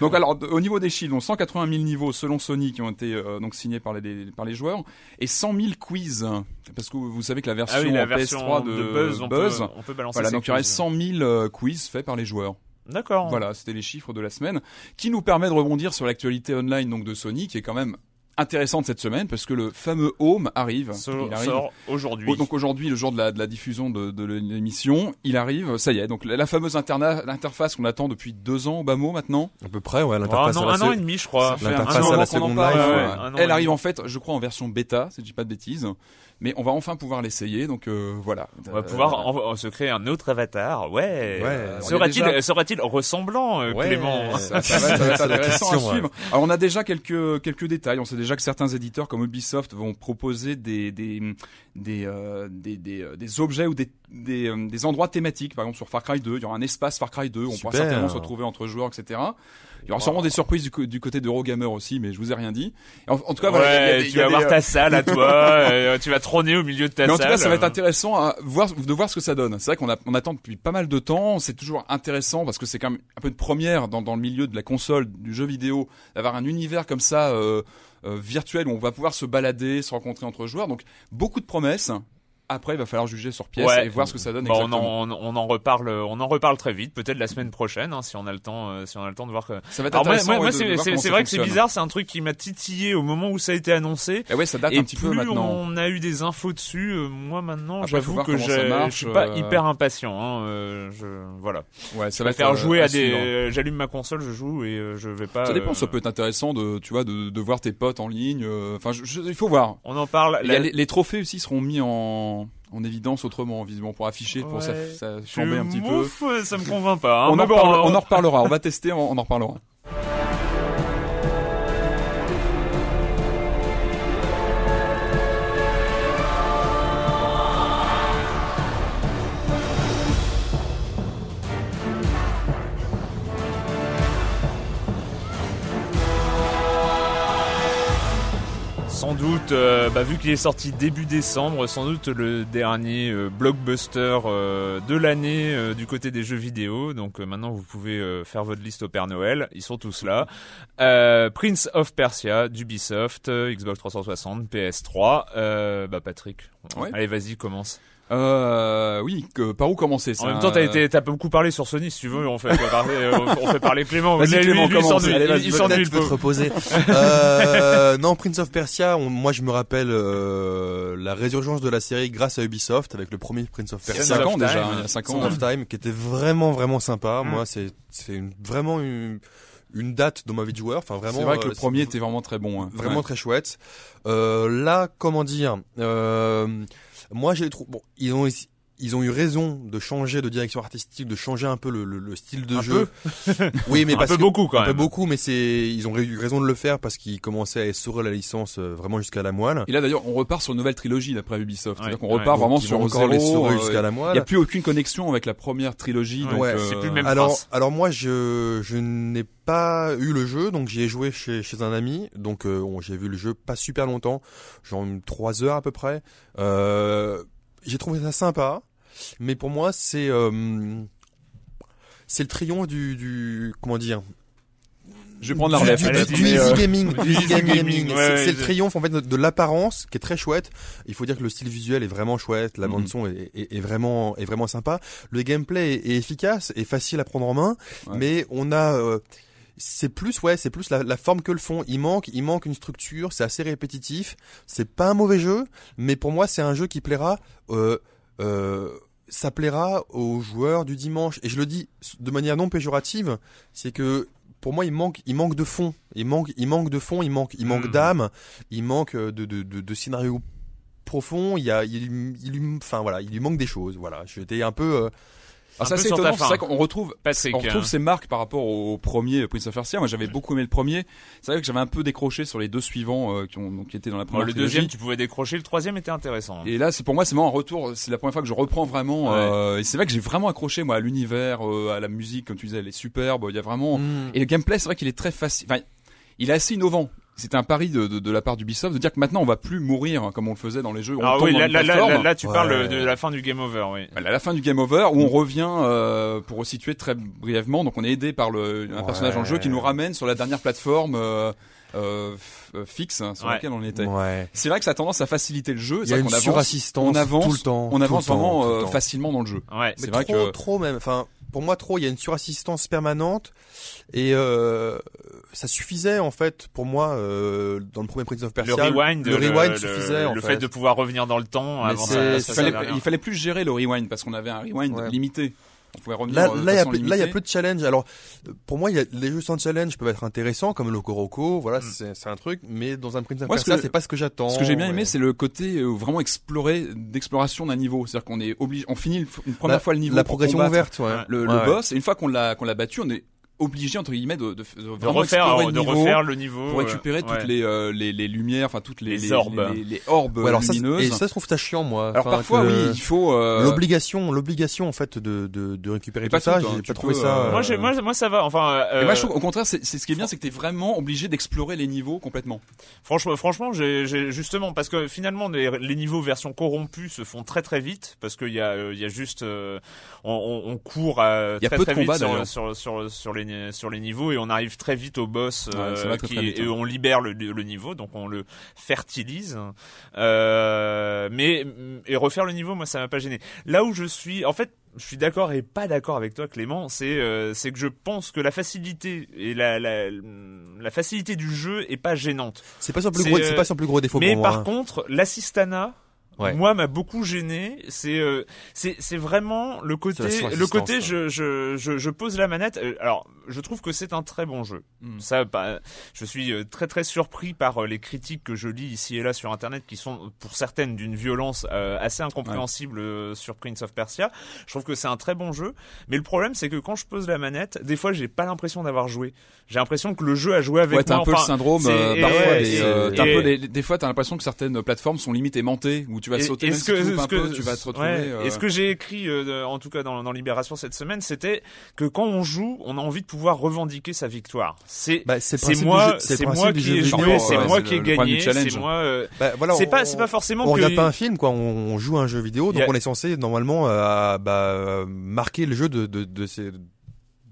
Speaker 3: Donc alors au niveau des chiffres, donc 180 000 niveaux selon Sony qui ont été euh, donc signés par les par les joueurs et 100 000 quiz parce que vous savez que la version,
Speaker 1: Ah oui, la
Speaker 3: en
Speaker 1: version
Speaker 3: PS3 de,
Speaker 1: de Buzz, on,
Speaker 3: Buzz,
Speaker 1: Peut, on peut balancer.
Speaker 3: voilà donc il y aurait
Speaker 1: quiz.
Speaker 3: 100 000 euh, quiz faits par les joueurs.
Speaker 1: D'accord.
Speaker 3: Voilà, c'était les chiffres de la semaine qui nous permet de rebondir sur l'actualité online donc de Sony qui est quand même intéressante cette semaine parce que le fameux Home arrive. Il arrive
Speaker 1: sort aujourd'hui.
Speaker 3: Oh, donc aujourd'hui, le jour de la, de la diffusion de, de l'émission, il arrive, ça y est, donc la, la fameuse l'interface qu'on attend depuis deux ans au bas mot maintenant,
Speaker 2: À peu près, ouais,
Speaker 1: Ah, un,
Speaker 2: l'interface. la
Speaker 1: un an et demi, je crois.
Speaker 2: L'interface à la
Speaker 3: ouais,
Speaker 2: ouais.
Speaker 3: Elle arrive en fait, je crois, en version bêta, si je dis pas de bêtises. Mais on va enfin pouvoir l'essayer, donc euh, voilà.
Speaker 1: On va
Speaker 3: Euh,
Speaker 1: pouvoir en- en se créer un autre avatar. Ouais.
Speaker 2: Ouais.
Speaker 1: Euh, Sera-t-il
Speaker 3: déjà-
Speaker 1: sera-il ressemblant, euh,
Speaker 2: Ouais.
Speaker 1: Clément
Speaker 3: Ça, ça va, ça va être intéressant
Speaker 2: question,
Speaker 3: à suivre. Alors on a déjà quelques quelques détails. On sait déjà que certains éditeurs comme Ubisoft vont proposer des des des euh, des, des, euh, des objets ou des des, euh, des endroits thématiques. Par exemple sur Far Cry 2, il y aura un espace Far Cry 2. On pourra certainement se retrouver entre joueurs, etc. Il y aura sûrement des surprises du, du côté d'Eurogamer aussi, mais je vous ai rien dit. En, en tout cas, voilà, des-
Speaker 1: tu vas avoir
Speaker 3: euh,
Speaker 1: ta salle à toi, euh, tu vas trôner au milieu de ta
Speaker 3: mais en
Speaker 1: salle.
Speaker 3: tout cas, ça va être intéressant à voir, de voir ce que ça donne. C'est vrai qu'on on attend depuis pas mal de temps. C'est toujours intéressant parce que c'est quand même un peu une première dans, dans le milieu de la console, du jeu vidéo, d'avoir un univers comme ça euh, euh, virtuel où on va pouvoir se balader, se rencontrer entre joueurs. Donc beaucoup de promesses. Après, il va falloir juger sur pièce
Speaker 1: Ouais.
Speaker 3: et voir ce que ça donne
Speaker 1: Bon, on, en, on en reparle, on en reparle très vite, peut-être la semaine prochaine, hein, si on a le temps, euh, si on a le temps de voir que.
Speaker 3: Ça va être intéressant.
Speaker 1: moi, moi,
Speaker 3: ouais, de- de
Speaker 1: c'est vrai que c'est bizarre, c'est un truc qui m'a titillé au moment où ça a été annoncé.
Speaker 3: Et ouais, ça date
Speaker 1: Et
Speaker 3: un petit peu
Speaker 1: plus
Speaker 3: maintenant.
Speaker 1: on a eu des infos dessus, euh, moi maintenant, j'avoue que je suis pas
Speaker 3: euh,
Speaker 1: hyper impatient. Hein, je, voilà.
Speaker 3: Ouais, ça
Speaker 1: Je
Speaker 3: va
Speaker 1: faire jouer à des. J'allume ma console, je joue et je vais pas.
Speaker 3: Ça dépend, ça peut être intéressant de, tu vois, de, de voir tes potes en ligne. Enfin, il faut voir.
Speaker 1: On en parle.
Speaker 3: Les trophées aussi seront mis en, en évidence autrement, visiblement, pour afficher, pour ça, ça un petit peu.
Speaker 1: ça me convainc pas. hein.
Speaker 3: on, en
Speaker 1: bon,
Speaker 3: reparle-
Speaker 1: euh,
Speaker 3: on en reparlera, on va tester, on, on en reparlera.
Speaker 1: Doute, euh, bah, vu qu'il est sorti début décembre, sans doute le dernier euh, blockbuster euh, de l'année du côté des jeux vidéo. Donc maintenant, vous pouvez faire votre liste au Père Noël. Ils sont tous là. Prince of Persia d'Ubisoft, Xbox 360, PS3. Euh, bah Patrick,
Speaker 3: Ouais.
Speaker 1: allez vas-y, commence.
Speaker 3: Euh, oui, que, par où commencer
Speaker 1: En même temps, t'as été, t'as beaucoup parlé sur Sony, si tu veux. On fait parler, euh, on fait parler Clément.
Speaker 3: Vas-y,
Speaker 1: Lui,
Speaker 3: Clément,
Speaker 1: lui, il
Speaker 3: commence.
Speaker 1: s'ennuie,
Speaker 3: Allez,
Speaker 1: il-
Speaker 3: vas-y,
Speaker 1: il s'ennuie,
Speaker 2: Peut-être
Speaker 1: le
Speaker 2: tu peux te reposer. euh, non, Prince of Persia, on- moi je me rappelle euh, la résurgence de la série grâce à Ubisoft avec le premier Prince of
Speaker 3: Il y a
Speaker 2: Persia.
Speaker 3: 5
Speaker 1: of
Speaker 3: ans déjà,
Speaker 1: Time.
Speaker 3: il y a 5
Speaker 2: Son
Speaker 3: ans.
Speaker 2: of Time qui était vraiment vraiment sympa.
Speaker 1: Mm.
Speaker 2: Moi c'est c'est une- vraiment une une date dans ma vie de joueur. Enfin vraiment.
Speaker 3: C'est vrai que le
Speaker 2: euh,
Speaker 3: premier était vraiment très bon. hein.
Speaker 2: vraiment
Speaker 3: Ouais.
Speaker 2: très chouette. Euh, là, comment dire euh, Moi, j'ai trouvé. Bon, ils ont ils ont eu raison de changer de direction artistique, de changer un peu le, le- le style de
Speaker 1: Un
Speaker 2: jeu. oui, mais
Speaker 1: Un
Speaker 2: parce
Speaker 1: peu
Speaker 2: que-
Speaker 1: beaucoup, quand
Speaker 2: un peu beaucoup, mais c'est ils ont eu raison de le faire parce qu'ils commençaient à essorer la licence euh, vraiment jusqu'à la moelle.
Speaker 3: Et là d'ailleurs, on repart sur une nouvelle trilogie d'après Ubisoft.
Speaker 1: Ouais,
Speaker 3: C'est-à-dire qu'on
Speaker 1: ouais.
Speaker 3: repart vraiment sur
Speaker 2: encore
Speaker 3: zéro.
Speaker 2: l'essorer
Speaker 3: euh,
Speaker 2: jusqu'à la
Speaker 3: Il
Speaker 2: moelle.
Speaker 3: n'y a plus aucune connexion avec la première trilogie.
Speaker 1: Ouais,
Speaker 3: donc, euh,
Speaker 1: c'est plus le même
Speaker 2: alors,
Speaker 1: prince.
Speaker 2: alors moi, je, je n'ai pas eu le jeu, donc j'y ai joué chez, chez un ami. Donc euh, j'ai vu le jeu pas super longtemps, genre trois heures à peu près. Euh, j'ai trouvé ça sympa, mais pour moi c'est euh, c'est le triomphe du, du comment dire?
Speaker 3: Je vais prendre la
Speaker 2: du,
Speaker 3: relève.
Speaker 2: du, du- du easy
Speaker 1: euh,
Speaker 2: gaming,
Speaker 1: du
Speaker 2: easy gaming.
Speaker 1: gaming,
Speaker 2: C'est-
Speaker 1: ouais,
Speaker 2: c'est
Speaker 1: ouais,
Speaker 2: le triomphe en fait de, l'apparence qui est très chouette. Il faut dire que le style visuel est vraiment chouette, la
Speaker 3: Mhm.
Speaker 2: bande son est, est- est vraiment est vraiment sympa. Le gameplay est, est efficace et facile à prendre en main,
Speaker 3: Ouais.
Speaker 2: mais on a euh, c'est plus ouais c'est plus la, la forme que le fond il manque il manque une structure c'est assez répétitif c'est pas un mauvais jeu mais pour moi c'est un jeu qui plaira euh, ça plaira aux joueurs du dimanche. Et je le dis de manière non péjorative c'est que pour moi il manque il manque de fond. Il manque il manque de fond il manque il manque
Speaker 1: Mhm.
Speaker 2: d'âme. Il manque de de, de, de scénario profond. Il y a il, enfin voilà il lui manque des choses. Voilà. J'étais un peu euh,
Speaker 3: C'est assez
Speaker 1: sur ta
Speaker 3: étonnant, c'est vrai qu'on retrouve
Speaker 1: Patrick,
Speaker 3: on retrouve
Speaker 1: hein.
Speaker 3: ces marques par rapport au premier Prince of Persia. Moi, j'avais beaucoup aimé le premier. C'est vrai que j'avais un peu décroché sur les deux suivants euh, qui ont donc qui étaient dans la
Speaker 1: Bon,
Speaker 3: première
Speaker 1: le
Speaker 3: trilogie.
Speaker 1: deuxième, tu pouvais décrocher. Le troisième était intéressant.
Speaker 3: Et là, c'est pour moi, c'est vraiment un retour. C'est la première fois que je reprends vraiment.
Speaker 1: Ouais.
Speaker 3: euh, et c'est vrai que j'ai vraiment accroché moi à l'univers, euh, à la musique, comme tu disais, elle est superbe. Il y a vraiment.
Speaker 1: Mm.
Speaker 3: Et le gameplay, c'est vrai qu'il est très facile. Enfin, il est assez innovant. C'était un pari de, de, de la part d'Ubisoft de dire que maintenant on va plus mourir hein, comme on le faisait dans les jeux. on
Speaker 1: Ah oui, là, là, là, là, là, tu
Speaker 2: Ouais.
Speaker 1: parles de la fin du game over, oui.
Speaker 3: À la fin du game over, où on revient euh, pour resituer très brièvement. Donc on est aidé par le, un
Speaker 2: Ouais.
Speaker 3: personnage dans le jeu qui nous ramène sur la dernière plateforme euh, euh, euh, fixe hein, sur
Speaker 1: Ouais.
Speaker 3: laquelle on était.
Speaker 2: ouais
Speaker 3: C'est vrai que ça a tendance à faciliter le jeu.
Speaker 2: il y
Speaker 3: C'est
Speaker 2: a
Speaker 3: vrai
Speaker 2: une
Speaker 3: qu'on avance, on avance,
Speaker 2: tout le temps
Speaker 3: on avance
Speaker 2: temps,
Speaker 3: vraiment euh, facilement dans le jeu.
Speaker 1: Ouais.
Speaker 3: C'est
Speaker 2: Mais
Speaker 3: vrai
Speaker 2: trop,
Speaker 3: que
Speaker 2: trop même. Enfin, pour moi, trop. Il y a une surassistance permanente et euh, ça suffisait en fait pour moi euh, dans le premier Prince of
Speaker 1: Le
Speaker 2: Persia.
Speaker 1: rewind,
Speaker 2: le rewind suffisait. en
Speaker 1: le
Speaker 2: fait.
Speaker 1: fait de pouvoir revenir dans le temps avant ça,
Speaker 3: il, fallait,
Speaker 1: ça,
Speaker 3: il fallait plus gérer le rewind parce qu'on avait un rewind
Speaker 2: Ouais.
Speaker 3: limité. On pouvait revenir
Speaker 2: Là,
Speaker 3: euh, de
Speaker 2: là, il y a, plus- peu de challenge. Alors, pour moi, y a, les jeux sans challenge peuvent être intéressants, comme le Koroko. Voilà,
Speaker 1: Mm.
Speaker 2: c'est c'est un truc. Mais dans un Prince of Persia, c'est pas ce que j'attends.
Speaker 3: Ce que j'ai bien aimé,
Speaker 2: Ouais.
Speaker 3: c'est le côté euh, vraiment explorer, d'exploration d'un niveau. C'est-à-dire qu'on est obligé, on finit une, première
Speaker 2: la,
Speaker 3: fois le niveau
Speaker 2: la progression ouverte. Ouais.
Speaker 3: le,
Speaker 2: Ouais,
Speaker 3: le boss. Et une fois qu'on l'a qu'on l'a battu, on est obligé entre guillemets de, de, de
Speaker 1: de
Speaker 3: vraiment
Speaker 1: refaire, de
Speaker 3: le niveau
Speaker 1: refaire le niveau
Speaker 3: pour récupérer
Speaker 1: euh,
Speaker 3: toutes les, euh, les les lumières, enfin toutes les,
Speaker 1: Les orbes.
Speaker 3: les, les orbes
Speaker 2: Ouais, alors ça, et ça, je trouve ça chiant, moi.
Speaker 3: alors
Speaker 2: Enfin,
Speaker 3: parfois, oui, il faut. euh,
Speaker 2: L'obligation, l'obligation, en fait, de, de, de récupérer tout
Speaker 3: pas
Speaker 2: ça,
Speaker 3: tout, hein,
Speaker 2: j'ai pas trouvé
Speaker 3: peux,
Speaker 2: ça.
Speaker 3: euh,
Speaker 1: Moi, j'ai- moi, moi, ça va. Enfin, euh,
Speaker 3: Et moi, je trouve, au contraire, c'est c'est ce qui est bien, c'est que t'es vraiment obligé d'explorer les niveaux complètement.
Speaker 1: Franchement, franchement, j'ai, j'ai- justement parce que finalement les, les niveaux version corrompue se font très très vite parce qu'il y a euh, il y a juste euh, on, on, on court euh,
Speaker 3: Il y a
Speaker 1: très
Speaker 3: peu de
Speaker 1: très vite
Speaker 3: combats,
Speaker 1: sur, sur, sur sur les sur les niveaux et on arrive très vite au boss
Speaker 3: Ouais,
Speaker 1: euh, qui et
Speaker 3: hein.
Speaker 1: on libère le, le niveau donc on le fertilise euh, mais et refaire le niveau moi ça m'a pas gêné là où je suis en fait je suis d'accord et pas d'accord avec toi Clément c'est euh, c'est que je pense que la facilité et la, la la facilité du jeu est pas gênante
Speaker 2: C'est pas son plus gros,
Speaker 1: euh,
Speaker 2: c'est pas son plus gros défaut
Speaker 1: mais
Speaker 2: pour moi.
Speaker 1: par
Speaker 2: hein.
Speaker 1: contre, l'assistana,
Speaker 2: Ouais.
Speaker 1: moi, m'a beaucoup gêné. C'est, euh, c'est, c'est vraiment le côté, le côté, je, je, je, je pose la manette. Euh, Alors, je trouve que c'est un très bon jeu.
Speaker 3: Mm.
Speaker 1: Ça, bah, je suis euh, très très surpris par euh, les critiques que je lis ici et là sur Internet, qui sont pour certaines d'une violence euh, assez incompréhensible euh, sur Prince of Persia. Je trouve que c'est un très bon jeu, mais le problème c'est que quand je pose la manette, des fois j'ai pas l'impression d'avoir joué. J'ai l'impression que le jeu a joué avec
Speaker 3: Ouais, t'as
Speaker 1: moi.
Speaker 3: un peu
Speaker 1: Enfin,
Speaker 3: le syndrome euh, parfois.
Speaker 1: et-
Speaker 3: des,
Speaker 1: et-
Speaker 3: euh, t'as un
Speaker 1: et-
Speaker 3: peu les- les- des fois, t'as l'impression que certaines plateformes sont limite aimantées où tu vas sauter,
Speaker 1: et
Speaker 3: même
Speaker 1: ce
Speaker 3: si
Speaker 1: que-
Speaker 3: tu un
Speaker 1: que-
Speaker 3: peu, tu vas te retrouver.
Speaker 1: ouais.
Speaker 3: euh,
Speaker 1: Et ce que j'ai écrit, euh, de- en tout cas dans, dans Libération cette semaine, c'était que quand on joue, on a envie de pouvoir revendiquer sa victoire. C'est
Speaker 2: Bah,
Speaker 1: moi,
Speaker 2: c'est
Speaker 1: moi qui ai joué, c'est
Speaker 3: ouais,
Speaker 1: moi
Speaker 3: c'est
Speaker 1: qui ai gagné, c'est moi. euh,
Speaker 2: Bah, voilà,
Speaker 1: c'est
Speaker 2: on-
Speaker 1: pas, c'est pas forcément
Speaker 2: on
Speaker 1: que
Speaker 2: regarde pas un film quoi, on, on joue un jeu vidéo, donc
Speaker 1: a-
Speaker 2: on est censé normalement euh, bah, marquer le jeu de de de, ses-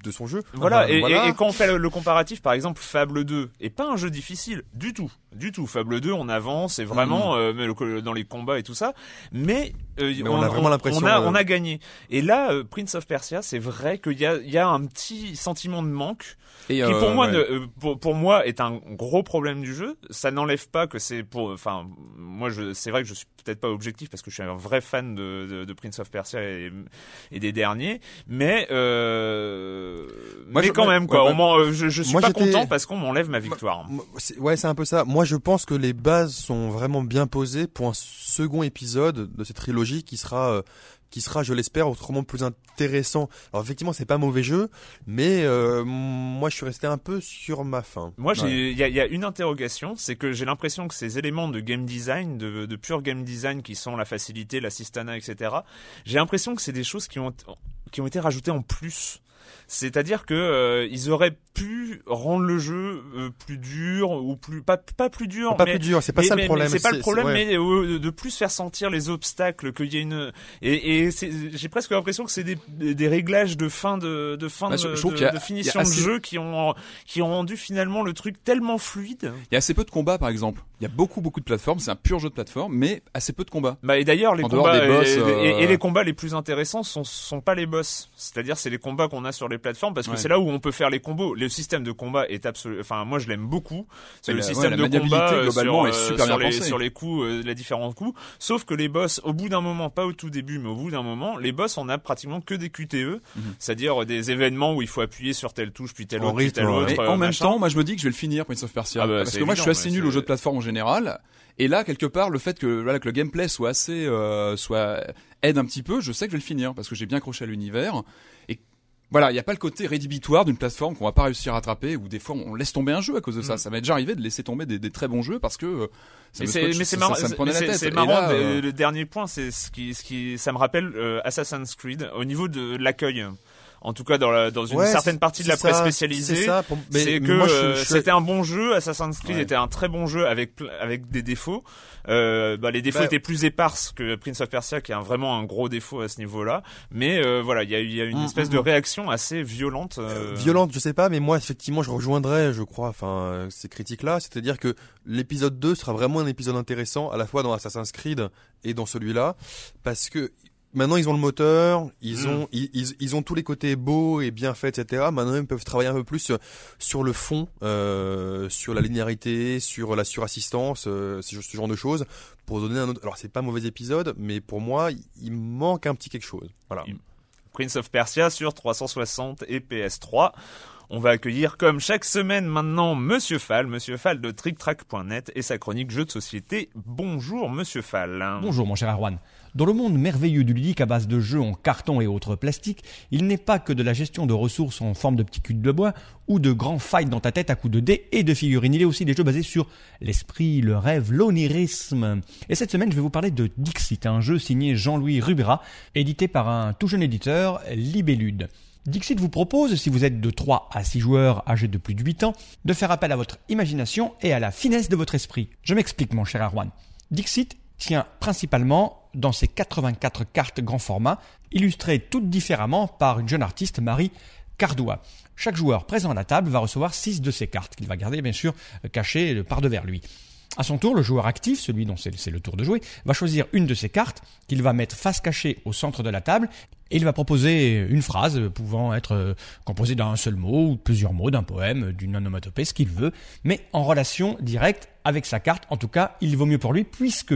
Speaker 2: de son jeu.
Speaker 1: Voilà,
Speaker 2: Enfin,
Speaker 1: et,
Speaker 2: voilà.
Speaker 1: et- et quand on fait le, le comparatif, par exemple, Fable 2 est pas un jeu difficile du tout, du tout. Fable 2, on avance, et vraiment euh, mais le- dans les combats et tout ça, mais, euh,
Speaker 2: Mais on a vraiment l'impression,
Speaker 1: on a,
Speaker 2: euh,
Speaker 1: on a gagné. Et là, euh, Prince of Persia, c'est vrai qu'il y a, il y a un petit sentiment de manque
Speaker 3: et,
Speaker 1: qui
Speaker 3: euh,
Speaker 1: pour moi
Speaker 3: ouais.
Speaker 1: ne- euh, pour, pour moi est un gros problème du jeu ça n'enlève pas que c'est pour enfin moi je c'est vrai que je suis peut-être pas objectif parce que je suis un vrai fan de, de, de Prince of Persia et, et des derniers mais euh, mais
Speaker 2: je-
Speaker 1: quand
Speaker 2: moi-
Speaker 1: même quoi.
Speaker 2: ouais,
Speaker 1: euh, je, je suis
Speaker 2: Moi,
Speaker 1: pas content parce qu'on m'enlève ma victoire.
Speaker 2: Moi, Ouais, c'est un peu ça. Moi, je pense que les bases sont vraiment bien posées pour un second épisode de cette trilogie qui sera, euh, qui sera, je l'espère, autrement plus intéressant. Alors effectivement, c'est pas un mauvais jeu, mais euh, moi, je suis resté un peu sur ma faim.
Speaker 1: Moi,
Speaker 2: Ouais.
Speaker 1: il y, a, il y a une interrogation, c'est que j'ai l'impression que ces éléments de game design, de, de pur game design, qui sont la facilité, l'assistana, etc. J'ai l'impression que c'est des choses qui ont qui ont été rajoutées en plus. C'est-à-dire que euh, ils auraient pu rendre le jeu euh, plus dur ou plus pas pas plus dur,
Speaker 2: Pas
Speaker 1: mais
Speaker 2: plus dur, c'est pas
Speaker 1: mais-
Speaker 2: ça
Speaker 1: mais-
Speaker 2: le problème.
Speaker 1: C'est pas le problème,
Speaker 2: ouais.
Speaker 1: mais euh, de plus faire sentir les obstacles, qu'il y a une et, j'ai presque l'impression que c'est des, des réglages de fin de de fin
Speaker 3: Bah,
Speaker 1: de,
Speaker 3: je- je trouve
Speaker 1: de-
Speaker 3: a-
Speaker 1: de finition de jeu qui ont qui ont rendu finalement le truc tellement fluide.
Speaker 3: Il y a assez peu de combats, par exemple. Il y a beaucoup, beaucoup de plateformes. C'est un pur jeu de plateforme, mais assez peu de combats.
Speaker 1: Bah et d'ailleurs les
Speaker 3: En
Speaker 1: combats
Speaker 3: des boss,
Speaker 1: et,
Speaker 3: euh,
Speaker 1: et- et les combats les plus intéressants sont sont pas les boss. C'est-à-dire c'est les combats qu'on a sur les plateformes parce que
Speaker 3: Ouais.
Speaker 1: c'est là où on peut faire les combos. Le système de combat est absolument enfin moi je l'aime beaucoup. C'est le
Speaker 3: la-
Speaker 1: système
Speaker 3: ouais,
Speaker 1: de combat euh,
Speaker 3: globalement,
Speaker 1: sur,
Speaker 3: est
Speaker 1: euh,
Speaker 3: super
Speaker 1: sur
Speaker 3: bien
Speaker 1: les
Speaker 3: pensée.
Speaker 1: sur les coups euh, les différents coups sauf que les boss au bout d'un moment pas au tout début mais au bout d'un moment les boss on a pratiquement que des QTE,
Speaker 3: Mhm.
Speaker 1: c'est-à-dire des événements où il faut appuyer sur telle touche puis telle
Speaker 2: En
Speaker 1: autre puis
Speaker 2: rythme,
Speaker 1: telle
Speaker 2: ouais.
Speaker 1: autre. Euh,
Speaker 3: en même
Speaker 1: machin.
Speaker 3: temps, moi je me dis que je vais le finir, Prince of Persia.
Speaker 1: Ah bah,
Speaker 3: parce que moi je suis assez nul aux jeux de plateforme général. Et là, quelque part, le fait que, voilà, que le gameplay soit assez, euh, soit aide un petit peu, je sais que je vais le finir parce que j'ai bien accroché à l'univers. Et voilà, il n'y a pas le côté rédhibitoire d'une plateforme qu'on va pas réussir à attraper ou des fois on laisse tomber un jeu à cause de ça.
Speaker 1: Mm.
Speaker 3: Ça m'est déjà arrivé de laisser tomber des, des très bons jeux parce que euh, ça
Speaker 1: Mais
Speaker 3: me
Speaker 1: c'est
Speaker 3: scotche,
Speaker 1: mais c'est
Speaker 3: ça-
Speaker 1: marrant,
Speaker 3: ça, me
Speaker 1: c'est-
Speaker 3: prenait la tête.
Speaker 1: c'est marrant.
Speaker 3: là, euh,
Speaker 1: Le dernier point, c'est ce qui, ce qui, ça me rappelle Assassin's Creed au niveau de l'accueil. En tout cas, dans, la, dans une
Speaker 2: Ouais,
Speaker 1: certaine partie de la presse
Speaker 2: ça,
Speaker 1: spécialisée,
Speaker 2: C'est
Speaker 1: que euh, c'était un bon jeu. Assassin's Creed
Speaker 3: Ouais.
Speaker 1: était un très bon jeu avec avec des défauts. Euh, bah, les défauts
Speaker 2: Bah,
Speaker 1: étaient plus éparses que Prince of Persia, qui a vraiment un gros défaut à ce niveau-là. Mais euh, voilà, il y a, y a une
Speaker 2: Mm,
Speaker 1: espèce
Speaker 2: mm,
Speaker 1: de
Speaker 2: mm.
Speaker 1: réaction assez violente. euh,
Speaker 2: violente, je sais pas, mais moi effectivement, je rejoindrais, je crois, enfin ces critiques-là, c'est-à-dire que l'épisode 2 sera vraiment un épisode intéressant à la fois dans Assassin's Creed et dans celui-là, parce que maintenant ils ont le moteur, ils
Speaker 1: Mm.
Speaker 2: ont ils, ils, ils ont tous les côtés beaux et bien faits, etc. Maintenant ils peuvent travailler un peu plus sur, sur le fond, euh, sur la linéarité, sur la surassistance, euh, ce, ce genre de choses, pour donner un autre. Alors c'est pas un mauvais épisode, mais pour moi il, manque un petit quelque chose. Voilà.
Speaker 1: Il- Prince of Persia sur 360 et PS3. On va accueillir comme chaque semaine maintenant Monsieur Fall, Monsieur Fall de TrickTrack.net et sa chronique jeux de société. Bonjour Monsieur Fall.
Speaker 5: Bonjour mon cher Arwan. Dans le monde merveilleux du ludique à base de jeux en carton et autres plastiques, il n'est pas que de la gestion de ressources en forme de petits cubes de bois ou de grands fights dans ta tête à coups de dés et de figurines. Il a aussi des jeux basés sur l'esprit, le rêve, l'onirisme. Et cette semaine, je vais vous parler de Dixit, un jeu signé Jean-Louis Rubera, édité par un tout jeune éditeur, Libellude. Dixit vous propose, si vous êtes de 3 à 6 joueurs âgés de plus de 8 ans, de faire appel à votre imagination et à la finesse de votre esprit. Je m'explique mon cher Arwan. Dixit tient principalement dans ses 84 cartes grand format, illustrées toutes différemment par une jeune artiste, Marie Cardois. Chaque joueur présent à la table va recevoir 6 de ces cartes, qu'il va garder bien sûr cachées par devers lui. À son tour, le joueur actif, celui dont c'est le tour de jouer, va choisir une de ces cartes qu'il va mettre face cachée au centre de la table et il va proposer une phrase pouvant être euh, composée d'un seul mot ou plusieurs mots, d'un poème, d'une onomatopée, ce qu'il veut, mais en relation directe avec sa carte. En tout cas, il vaut mieux pour lui puisque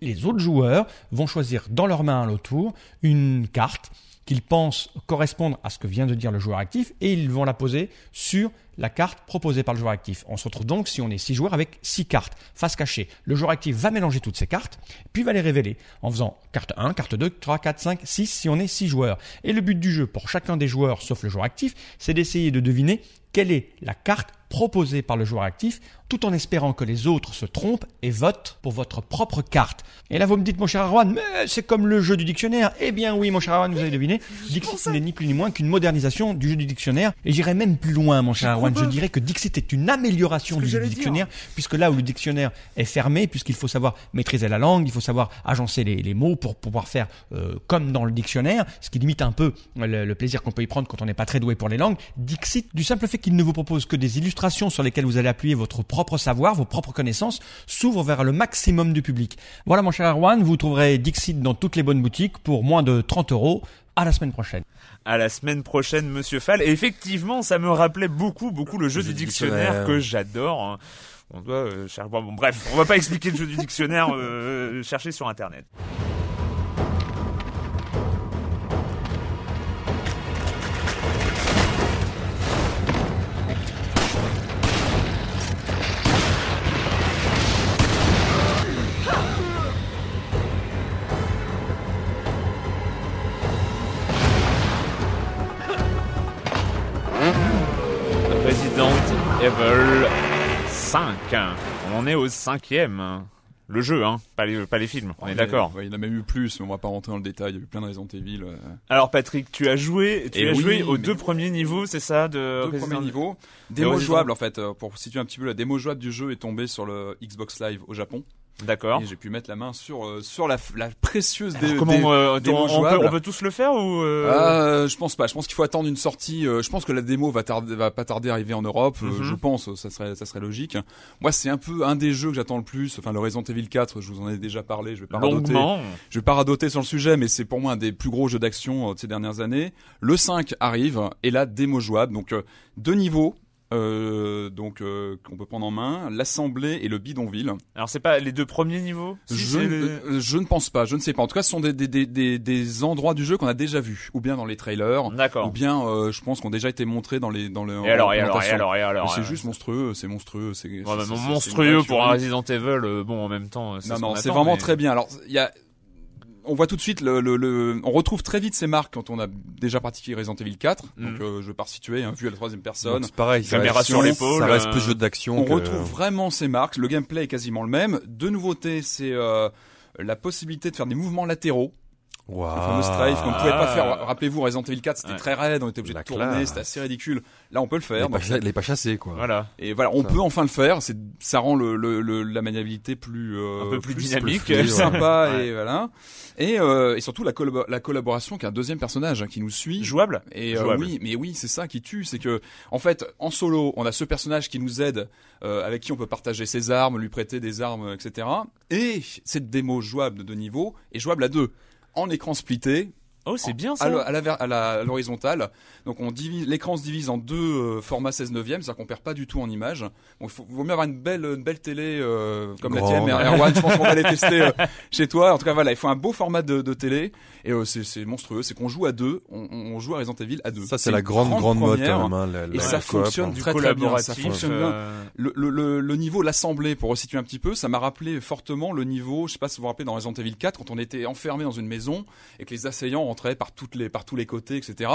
Speaker 5: les autres joueurs vont choisir dans leur main à l'autre tour une carte qu'ils pensent correspondre à ce que vient de dire le joueur actif et ils vont la poser sur la carte proposée par le joueur actif. On se retrouve donc, si on est six joueurs, avec six cartes face cachée. Le joueur actif va mélanger toutes ces cartes, puis va les révéler en faisant carte 1, carte 2, 3, 4, 5, 6 si on est six joueurs. Et le but du jeu pour chacun des joueurs, sauf le joueur actif, c'est d'essayer de deviner quelle est la carte proposée par le joueur actif, tout en espérant que les autres se trompent et votent pour votre propre carte. Et là, vous me dites, mon cher Arwan, mais c'est comme le jeu du dictionnaire. Eh bien oui, mon cher Arwan, vous avez deviné. Dixit n'est ni plus ni moins qu'une modernisation du jeu du dictionnaire. Et j'irai même plus loin, mon cher Arwan. Je dirais que Dixit est une amélioration du jeu du dictionnaire, puisque là où le dictionnaire est fermé, puisqu'il faut savoir maîtriser la langue, il faut savoir agencer les, les mots pour pouvoir faire euh, comme dans le dictionnaire, ce qui limite un peu le, le plaisir qu'on peut y prendre quand on n'est pas très doué pour les langues. Dixit, du simple fait qu'il ne vous propose que des illustrations sur lesquelles vous allez appuyer votre propre savoir, vos propres connaissances, s'ouvre vers le maximum du public. Voilà mon cher Arwan, vous trouverez Dixit dans toutes les bonnes boutiques pour moins de 30 euros. À la semaine prochaine.
Speaker 1: À la semaine prochaine, Monsieur Fall. Et effectivement, ça me rappelait beaucoup, beaucoup le jeu
Speaker 2: Le
Speaker 1: du dictionnaire
Speaker 2: dictionnaire.
Speaker 1: que j'adore. hein. On doit euh, cher- bon, bref, on va pas expliquer le jeu du dictionnaire. euh, chercher sur internet. On est au cinquième. Le jeu, hein, pas les, pas les films, on est d'accord.
Speaker 3: Ouais, il y en a même eu plus, mais on va pas rentrer dans le détail. Il y a eu plein de Resident Evil. euh,
Speaker 1: Alors Patrick, tu as joué, tu
Speaker 3: Et
Speaker 1: as
Speaker 3: oui,
Speaker 1: joué aux deux premiers niveaux, c'est ça, de
Speaker 3: deux
Speaker 1: Resident
Speaker 3: premiers niveaux. Démo jouable en fait, euh, pour situer un petit peu la démo jouable du jeu est tombée sur le Xbox Live au Japon.
Speaker 1: D'accord.
Speaker 3: Et j'ai pu mettre la main sur euh, sur la, la précieuse
Speaker 1: Alors, comment euh,
Speaker 3: démo
Speaker 1: on, peut, on peut tous le faire ou euh,
Speaker 3: Euh, je pense pas. Je pense qu'il faut attendre une sortie. euh, je pense que la démo va tarder, va pas tarder à arriver en Europe. euh,
Speaker 1: Mhm.
Speaker 3: je pense, ça serait, ça serait logique. Moi, c'est un peu un des jeux que j'attends le plus. Enfin, le Resident Evil 4, je vous en ai déjà parlé. Je vais pas radoter. Je vais pas radoter sur le sujet, mais c'est pour moi un des plus gros jeux d'action de ces dernières années. Le 5 arrive et la démo jouable. Donc euh, deux niveaux. Euh, donc euh, qu'on peut prendre en main, l'assemblée et le bidonville.
Speaker 1: Alors c'est pas les deux premiers niveaux? Si,
Speaker 3: je, ne-
Speaker 1: les-
Speaker 3: euh, je ne pense pas, je ne sais pas. En tout cas, ce sont des, des, des, des, des endroits du jeu qu'on a déjà vus, ou bien dans les trailers,
Speaker 1: D'accord.
Speaker 3: ou bien, euh, je pense, qu'on a déjà été montrés dans les dans le.
Speaker 1: Et alors, et alors, et alors, et alors.
Speaker 3: C'est juste monstrueux, c'est monstrueux, c'est.
Speaker 1: ouais,
Speaker 3: c'est-
Speaker 1: monstrueux pour un Resident Evil. euh, bon, en même temps,
Speaker 3: Non,
Speaker 1: ce
Speaker 3: non, c'est vraiment
Speaker 1: mais-
Speaker 3: très bien. Alors, il y a, on voit tout de suite le, le, le- on retrouve très vite ces marques quand on a déjà pratiqué Resident Evil 4.
Speaker 1: Mm.
Speaker 3: Donc, euh, je vais pas resituer, hein, vu à la troisième personne.
Speaker 2: C'est pareil,
Speaker 1: Caméra sur l'épaule,
Speaker 2: Ça reste
Speaker 1: euh,
Speaker 2: plus jeu d'action.
Speaker 3: On
Speaker 2: que-
Speaker 3: retrouve vraiment ces marques. Le gameplay est quasiment le même. Deux nouveautés, c'est euh, la possibilité de faire des mouvements latéraux.
Speaker 2: Waouh.
Speaker 3: Le fameux strafe qu'on ne pouvait pas faire. Rappelez-vous, Resident Evil 4, c'était
Speaker 1: Ouais.
Speaker 3: très raide, on était obligé de tourner, c'était assez ridicule. Là, on peut le faire.
Speaker 2: pas,
Speaker 3: donc-
Speaker 2: cha- les pas chassés, quoi.
Speaker 1: Voilà.
Speaker 3: et voilà, on
Speaker 2: Ça.
Speaker 3: peut enfin le faire. C'est, ça rend le, le, le- la maniabilité plus, euh,
Speaker 1: Un peu plus dynamique.
Speaker 3: plus,
Speaker 1: Ouais.
Speaker 3: sympa
Speaker 1: Ouais.
Speaker 3: et voilà. Et, euh, et surtout la, collabo- la collaboration qu'un deuxième personnage hein, qui nous suit.
Speaker 1: Jouable.
Speaker 3: Et euh,
Speaker 1: Jouable.
Speaker 3: oui, mais oui, c'est ça qui tue, c'est que en fait, en solo, on a ce personnage qui nous aide, euh, avec qui on peut partager ses armes, lui prêter des armes, etc. Et cette démo jouable de deux niveaux est jouable à deux, en écran splitté,
Speaker 1: Oh, c'est bien ça.
Speaker 3: à, la à la- à l'horizontale. Donc on divise, l'écran se divise en deux euh, formats 16 neuvième, c'est-à-dire qu'on perd pas du tout en image. Donc il faut, vaut mieux avoir une belle, une belle télé euh, comme
Speaker 2: Grande.
Speaker 3: la tienne, Erwan. Je pense qu'on va les tester euh, chez toi. En tout cas voilà, il faut un beau format de, de télé et euh, c'est, c'est monstrueux. C'est qu'on joue à deux, on, on joue à Resident Evil à deux.
Speaker 2: Ça, c'est la grande, grande mode,
Speaker 3: première.
Speaker 2: quand même. hein, la-
Speaker 3: Et
Speaker 2: la
Speaker 3: ça
Speaker 2: coop,
Speaker 3: fonctionne
Speaker 2: hein.
Speaker 1: du
Speaker 3: très, très bien, ça
Speaker 1: collaboratif.
Speaker 3: fonctionne bien. Le, le, le, le niveau, l'assemblée, pour resituer un petit peu, ça m'a rappelé fortement le niveau, je sais pas si vous vous rappelez dans Resident Evil 4, quand on était enfermé dans une maison et que les assaillants par toutes les, par tous les côtés, etc.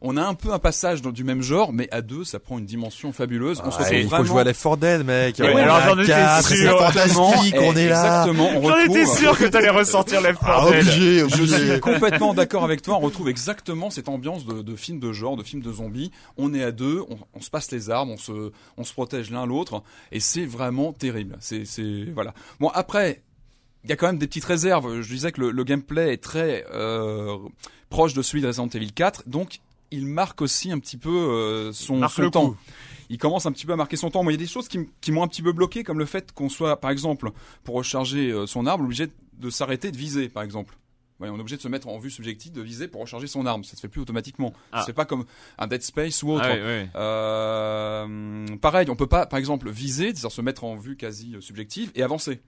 Speaker 3: On a un peu un passage dans, du même genre, mais à deux, ça prend une dimension fabuleuse. On se
Speaker 2: Ah,
Speaker 3: retrouve
Speaker 2: il faut jouer à Left 4 Dead, mec.
Speaker 1: Ouais, alors j'en étais sûr.
Speaker 2: C'est fantastique, on est là.
Speaker 3: Exactement,
Speaker 1: J'en étais sûr que t'allais ressortir Left 4
Speaker 2: Ah,
Speaker 1: Dead.
Speaker 2: obligé,
Speaker 3: Je suis complètement d'accord avec toi. On retrouve exactement cette ambiance de, de film de genre, de film de zombies. On est à deux, on, on se passe les armes, on se, on se protège l'un l'autre, et c'est vraiment terrible. C'est, c'est voilà. Bon après, il y a quand même des petites réserves. Je disais que le, le gameplay est très euh, proche de celui de Resident Evil 4, donc il marque aussi un petit peu euh, son, temps.
Speaker 1: coup.
Speaker 3: Il commence un petit peu à marquer son temps. Moi, il y a des choses qui, m'ont un petit peu bloqué, comme le fait qu'on soit, par exemple, pour recharger euh, son arme, obligé de s'arrêter de viser, par exemple. Ouais, on est obligé de se mettre en vue subjective, de viser pour recharger son arme. Ça se fait plus automatiquement.
Speaker 1: Ah.
Speaker 3: Fait pas comme un Dead Space ou autre.
Speaker 1: Ah.
Speaker 3: Euh, pareil, on peut pas, par exemple, viser, c'est-à-dire se mettre en vue quasi subjective et avancer.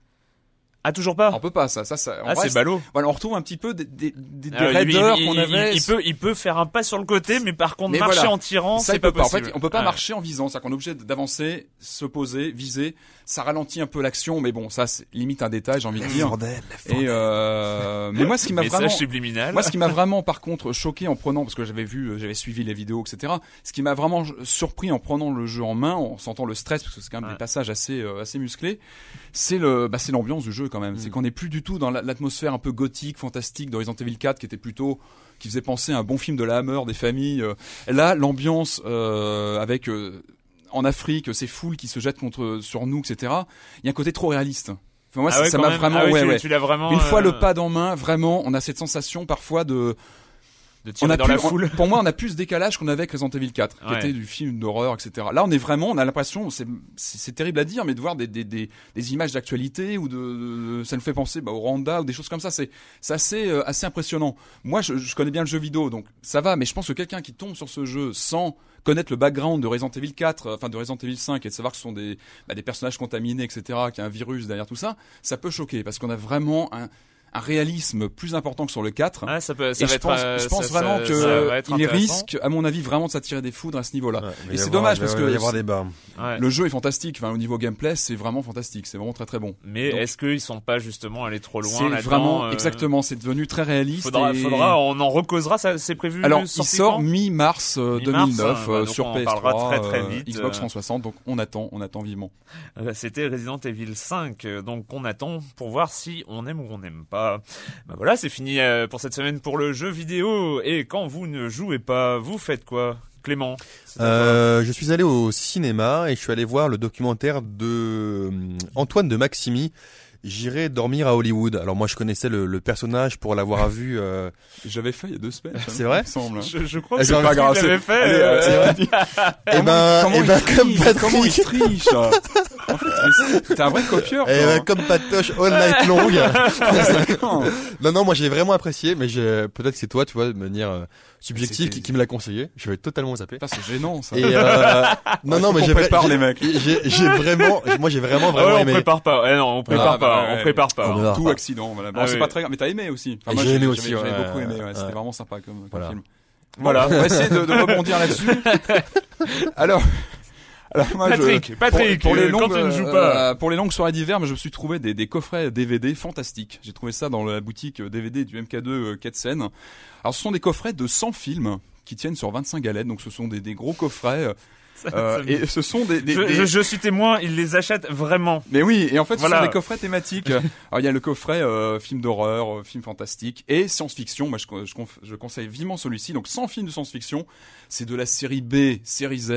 Speaker 1: Ah, toujours pas
Speaker 3: On peut pas, ça, ça, ça. on
Speaker 1: Ah, c'est ballot.
Speaker 3: Voilà, on retrouve un petit peu des, des, des, raideurs qu'on avait.
Speaker 1: Il, peut, il peut faire un pas sur le côté, mais par contre,
Speaker 3: Mais
Speaker 1: marcher
Speaker 3: voilà.
Speaker 1: en tirant,
Speaker 3: Ça,
Speaker 1: c'est
Speaker 3: il peut
Speaker 1: pas
Speaker 3: En fait, on peut pas
Speaker 1: Ah.
Speaker 3: marcher en visant. C'est-à-dire qu'on est obligé d'avancer, se poser, viser. Ça ralentit un peu l'action, mais bon, ça, c'est limite un détail, j'ai envie de dire.
Speaker 2: 4 Dead, Left 4
Speaker 3: Et euh, mais moi, ce qui m'a vraiment,
Speaker 1: subliminal.
Speaker 3: moi, ce qui m'a vraiment, par contre, choqué en prenant, parce que j'avais vu, euh, j'avais suivi les vidéos, etc. Ce qui m'a vraiment surpris en prenant le jeu en main, en sentant le stress, parce que c'est quand même
Speaker 1: Ouais.
Speaker 3: des passages assez, euh, assez musclés, c'est le, bah, c'est l'ambiance du jeu quand même.
Speaker 1: Mm.
Speaker 3: C'est qu'on n'est plus du tout dans la- l'atmosphère un peu gothique, fantastique Resident Evil 4, qui était plutôt, qui faisait penser à un bon film de la Hammer, des familles. euh. Là, l'ambiance euh, avec euh, en Afrique, ces foules qui se jettent contre sur nous, etc. Il y a un côté trop réaliste. Enfin, moi,
Speaker 1: Ah
Speaker 3: ça-
Speaker 1: ouais,
Speaker 3: m'a vraiment,
Speaker 1: Ah ouais, tu,
Speaker 3: ouais.
Speaker 1: tu vraiment.
Speaker 3: Une fois le pad en main, vraiment, on a cette sensation parfois de,
Speaker 1: de
Speaker 3: on a
Speaker 1: dans
Speaker 3: plus,
Speaker 1: la foule.
Speaker 3: on- pour moi, on a plus ce décalage qu'on avait avec Resident Evil 4, qui
Speaker 1: Ouais.
Speaker 3: était du film d'horreur, etc. Là, on est vraiment, on a l'impression, c'est, terrible à dire, mais de voir des, des, des, des images d'actualité ou de, de- ça nous fait penser bah, au Rwanda ou des choses comme ça. C'est, assez, euh, assez impressionnant. Moi, je, je connais bien le jeu vidéo, donc ça va, mais je pense que quelqu'un qui tombe sur ce jeu sans connaître le background de Resident Evil 4, euh, enfin de Resident Evil 5, et de savoir que ce sont des, bah, des personnages contaminés, etc., qu'il y a un virus derrière tout ça, ça peut choquer parce qu'on a vraiment un un réalisme plus important que sur le 4.
Speaker 1: Ah, ça peut, ça
Speaker 3: et
Speaker 1: va
Speaker 3: je
Speaker 1: être,
Speaker 3: pense,
Speaker 1: euh,
Speaker 3: je pense
Speaker 1: ça-
Speaker 3: vraiment
Speaker 1: ça-
Speaker 3: que
Speaker 1: ça va être
Speaker 3: il
Speaker 1: intéressant.
Speaker 3: risque, à mon avis, vraiment de s'attirer des foudres à ce niveau-là.
Speaker 2: Ouais,
Speaker 3: Et c'est
Speaker 2: y
Speaker 3: dommage
Speaker 2: il va
Speaker 3: parce
Speaker 2: y
Speaker 3: que
Speaker 2: avoir des bas.
Speaker 1: Ouais.
Speaker 3: le jeu est fantastique. Enfin, au niveau gameplay, c'est vraiment fantastique. C'est vraiment très très bon.
Speaker 1: Mais est-ce qu'ils sont pas justement allés trop loin
Speaker 3: C'est
Speaker 1: là-dedans
Speaker 3: vraiment
Speaker 1: euh,
Speaker 3: exactement. C'est devenu très réaliste.
Speaker 1: Faudra,
Speaker 3: et-
Speaker 1: faudra, on en recausera. Ça, c'est prévu.
Speaker 3: Alors, il sort mi-mars euh,
Speaker 1: Mi-mars,
Speaker 3: 2009
Speaker 1: hein,
Speaker 3: euh, sur
Speaker 1: on en
Speaker 3: PS3,
Speaker 1: parlera très, très
Speaker 3: euh,
Speaker 1: vite,
Speaker 3: Xbox
Speaker 1: euh.
Speaker 3: 360. Donc, on attend, on attend vivement.
Speaker 1: Euh, C'était Resident Evil 5, euh, donc on attend pour voir si on aime ou on n'aime pas. Bah voilà, c'est fini euh, pour cette semaine pour le jeu vidéo. Et quand vous ne jouez pas, vous faites quoi Clément?
Speaker 2: Euh, je suis allé au cinéma et je suis allé voir le documentaire de euh, Antoine de Maximi. J'irai dormir à Hollywood. Alors moi je connaissais le, le personnage pour l'avoir vu. euh,
Speaker 3: J'avais fait il y a deux semaines.
Speaker 2: C'est vrai
Speaker 3: me semble.
Speaker 1: je, je crois
Speaker 2: Eh
Speaker 1: que
Speaker 2: ben,
Speaker 1: c'est
Speaker 2: pas
Speaker 3: grave,
Speaker 1: l'avait fait.
Speaker 3: Allez,
Speaker 1: euh,
Speaker 3: euh,
Speaker 2: Eh ben,
Speaker 3: comment
Speaker 2: eh
Speaker 3: il
Speaker 2: ben,
Speaker 3: triche
Speaker 2: comme Patrick.
Speaker 3: Comment il triche En fait, t'es un vrai copieur.
Speaker 2: Eh
Speaker 3: toi.
Speaker 2: ben, comme Patoche all night long. Non non moi j'ai vraiment apprécié, mais j'ai- peut-être que c'est toi tu vois de manière euh, subjective
Speaker 3: C'était-
Speaker 2: qui, qui me l'a conseillé. Je vais totalement zappé.
Speaker 3: Putain, c'est gênant ça.
Speaker 2: Et euh, non non mais j'ai
Speaker 3: prépare
Speaker 2: j'ai-
Speaker 3: les mecs.
Speaker 2: J'ai j'ai vraiment moi j'ai vraiment
Speaker 1: Ah
Speaker 2: vraiment
Speaker 1: ouais, on
Speaker 2: aimé.
Speaker 1: prépare pas. Eh non, on prépare
Speaker 3: Ah,
Speaker 1: pas.
Speaker 3: bah,
Speaker 1: on prépare pas.
Speaker 2: On
Speaker 1: hein.
Speaker 2: verra.
Speaker 3: Tout
Speaker 2: pas.
Speaker 3: accident, voilà. Bon,
Speaker 1: Ah
Speaker 3: c'est
Speaker 1: oui.
Speaker 3: pas très grave, mais t'as aimé aussi.
Speaker 2: J'ai
Speaker 3: moi,
Speaker 2: aimé aussi, ouais,
Speaker 3: beaucoup aimé, ouais.
Speaker 2: ouais.
Speaker 3: C'était vraiment sympa comme, comme
Speaker 2: Voilà.
Speaker 3: film.
Speaker 1: Voilà.
Speaker 3: On va essayer de, de rebondir là-dessus. Alors, alors moi, je-
Speaker 1: Patrick, Patrick,
Speaker 3: pour, pour les
Speaker 1: euh, quand
Speaker 3: longues,
Speaker 1: tu ne joues
Speaker 3: euh,
Speaker 1: pas.
Speaker 3: euh, pour les longues soirées d'hiver, je me suis trouvé des, des coffrets DVD fantastiques. J'ai trouvé ça dans la boutique DVD du MK2 euh, Quai de Seine. Alors, ce sont des coffrets de 100 films qui tiennent sur 25 galettes, donc ce sont des, des gros coffrets. euh, et ce sont des, des,
Speaker 1: je,
Speaker 3: des-
Speaker 1: je- je suis témoin, ils les achètent vraiment.
Speaker 3: mais oui, et en fait,
Speaker 1: Voilà.
Speaker 3: ce sont des coffrets thématiques. Alors, il y a le coffret euh, film d'horreur, euh, film fantastique et science-fiction. Moi, je, je, conseille vivement celui-ci. Donc, 100 films de science-fiction. C'est de la série B, série Z.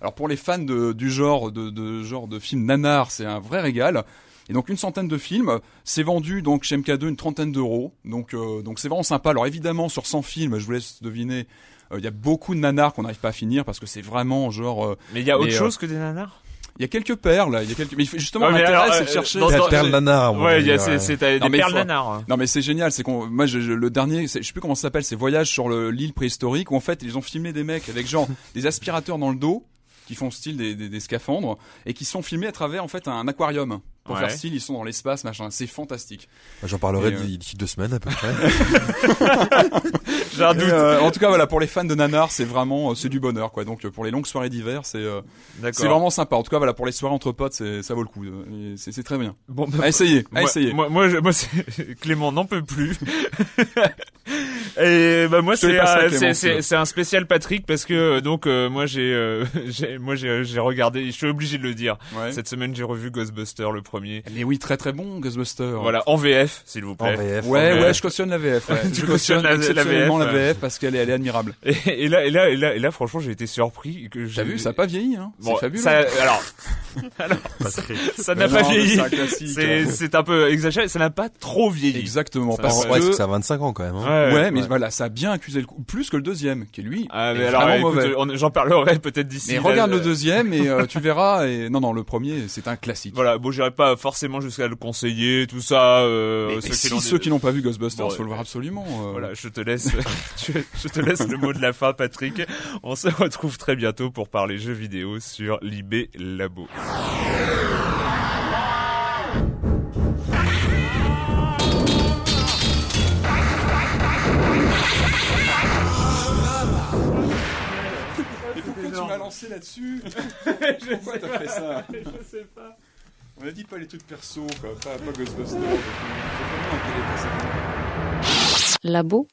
Speaker 3: Alors, pour les fans de, du genre de, de genre de film nanar, c'est un vrai régal. Et donc une centaine de films, c'est vendu donc chez MK2 une trentaine d'euros. Donc euh, donc c'est vraiment sympa. Alors évidemment sur 100 films, je vous laisse deviner, il y a beaucoup de nanars qu'on n'arrive pas à finir parce que c'est vraiment genre euh,
Speaker 1: Mais il y a autre
Speaker 3: euh,
Speaker 1: chose que des nanars?
Speaker 3: il y a quelques perles, il y a quelques mais il faut- justement
Speaker 1: Ouais, mais
Speaker 3: l'intérêt c'est de
Speaker 1: euh,
Speaker 3: chercher
Speaker 1: dans-
Speaker 2: La
Speaker 1: dans-
Speaker 2: perle
Speaker 1: j'ai-
Speaker 2: nana. à mon
Speaker 1: Ouais,
Speaker 2: avis,
Speaker 1: il y a-
Speaker 2: ouais.
Speaker 1: c'est c'est, euh,
Speaker 3: Non,
Speaker 1: des
Speaker 3: il
Speaker 1: perles
Speaker 3: faut-
Speaker 1: nanars.
Speaker 3: Non mais c'est génial, c'est qu'on moi je, je- le dernier, c'est- je sais plus comment ça s'appelle, c'est Voyage sur le- l'île préhistorique où en fait ils ont filmé des mecs avec genre des aspirateurs dans le dos qui font style des, des, des scaphandres et qui sont filmés à travers en fait un aquarium pour
Speaker 1: Ouais.
Speaker 3: faire style ils sont dans l'espace machin, c'est fantastique.
Speaker 2: J'en parlerai
Speaker 3: euh,
Speaker 2: d'ici deux semaines à peu près.
Speaker 1: J'ai un doute.
Speaker 3: euh, en tout cas voilà pour les fans de nanar c'est vraiment euh, c'est du bonheur quoi donc pour les longues soirées d'hiver c'est euh, c'est vraiment sympa en tout cas voilà pour les soirées entre potes ça vaut le coup c'est très bien.
Speaker 1: Bon, bah,
Speaker 3: À essayer, à
Speaker 1: moi,
Speaker 3: essayer.
Speaker 1: Moi, moi, je- moi, c'est- Clément n'en peut plus. Et bah moi c'est c'est un spécial Patrick parce que donc euh, moi j'ai euh, moi j'ai j'ai regardé je suis obligé de le dire
Speaker 3: Ouais.
Speaker 1: cette semaine j'ai revu Ghostbuster le premier
Speaker 3: Mais oui très très bon Ghostbusters.
Speaker 1: voilà en VF s'il vous
Speaker 2: En
Speaker 1: plaît
Speaker 2: VF.
Speaker 3: Ouais,
Speaker 1: Ouais.
Speaker 3: ouais, je cautionne la VF. Ouais.
Speaker 1: Tu
Speaker 3: je
Speaker 1: cautionnes
Speaker 3: cautionne
Speaker 1: la- la
Speaker 3: exceptionnellement
Speaker 1: VF,
Speaker 3: la. VF parce qu'elle est, elle est admirable.
Speaker 1: et, et là et là et là et là franchement j'ai été surpris que
Speaker 3: T'as
Speaker 1: j'ai
Speaker 3: vu, ça a pas vieilli, hein.
Speaker 1: Bon,
Speaker 3: c'est fabuleux.
Speaker 1: ça, alors alors ça n'a pas vieilli
Speaker 3: c'est un classique,
Speaker 1: c'est c'est un peu exagéré ça n'a pas trop vieilli
Speaker 3: Exactement,
Speaker 1: Ça
Speaker 3: parce
Speaker 2: Ouais,
Speaker 3: que
Speaker 2: ça a 25 ans quand même. hein.
Speaker 1: ouais,
Speaker 3: ouais, mais
Speaker 2: ouais.
Speaker 3: voilà, ça a bien accusé le coup, plus que le deuxième, qui lui
Speaker 1: Ah, mais
Speaker 3: est
Speaker 1: alors,
Speaker 3: vraiment
Speaker 1: écoute,
Speaker 3: mauvais.
Speaker 1: j'en parlerai peut-être d'ici.
Speaker 3: Mais regarde
Speaker 1: euh,
Speaker 3: le deuxième et euh, tu verras. Et non, non, le premier, c'est un classique.
Speaker 1: Voilà, bon, j'irai pas forcément jusqu'à le conseiller, tout ça. Euh,
Speaker 3: Mais, mais
Speaker 1: ceux qui
Speaker 3: si ceux qui n'ont pas vu Ghostbusters,
Speaker 1: Bon,
Speaker 3: faut le voir absolument. euh.
Speaker 1: Voilà, je te laisse, je te laisse le mot de la fin, Patrick. On se retrouve très bientôt pour parler jeux vidéo sur l'IB Labo.
Speaker 3: Tu m'as lancé là-dessus? Pourquoi t'as fait ça?
Speaker 1: Je sais pas.
Speaker 3: On a dit pas les trucs perso, quoi, pas, pas Ghostbusters.
Speaker 6: Labo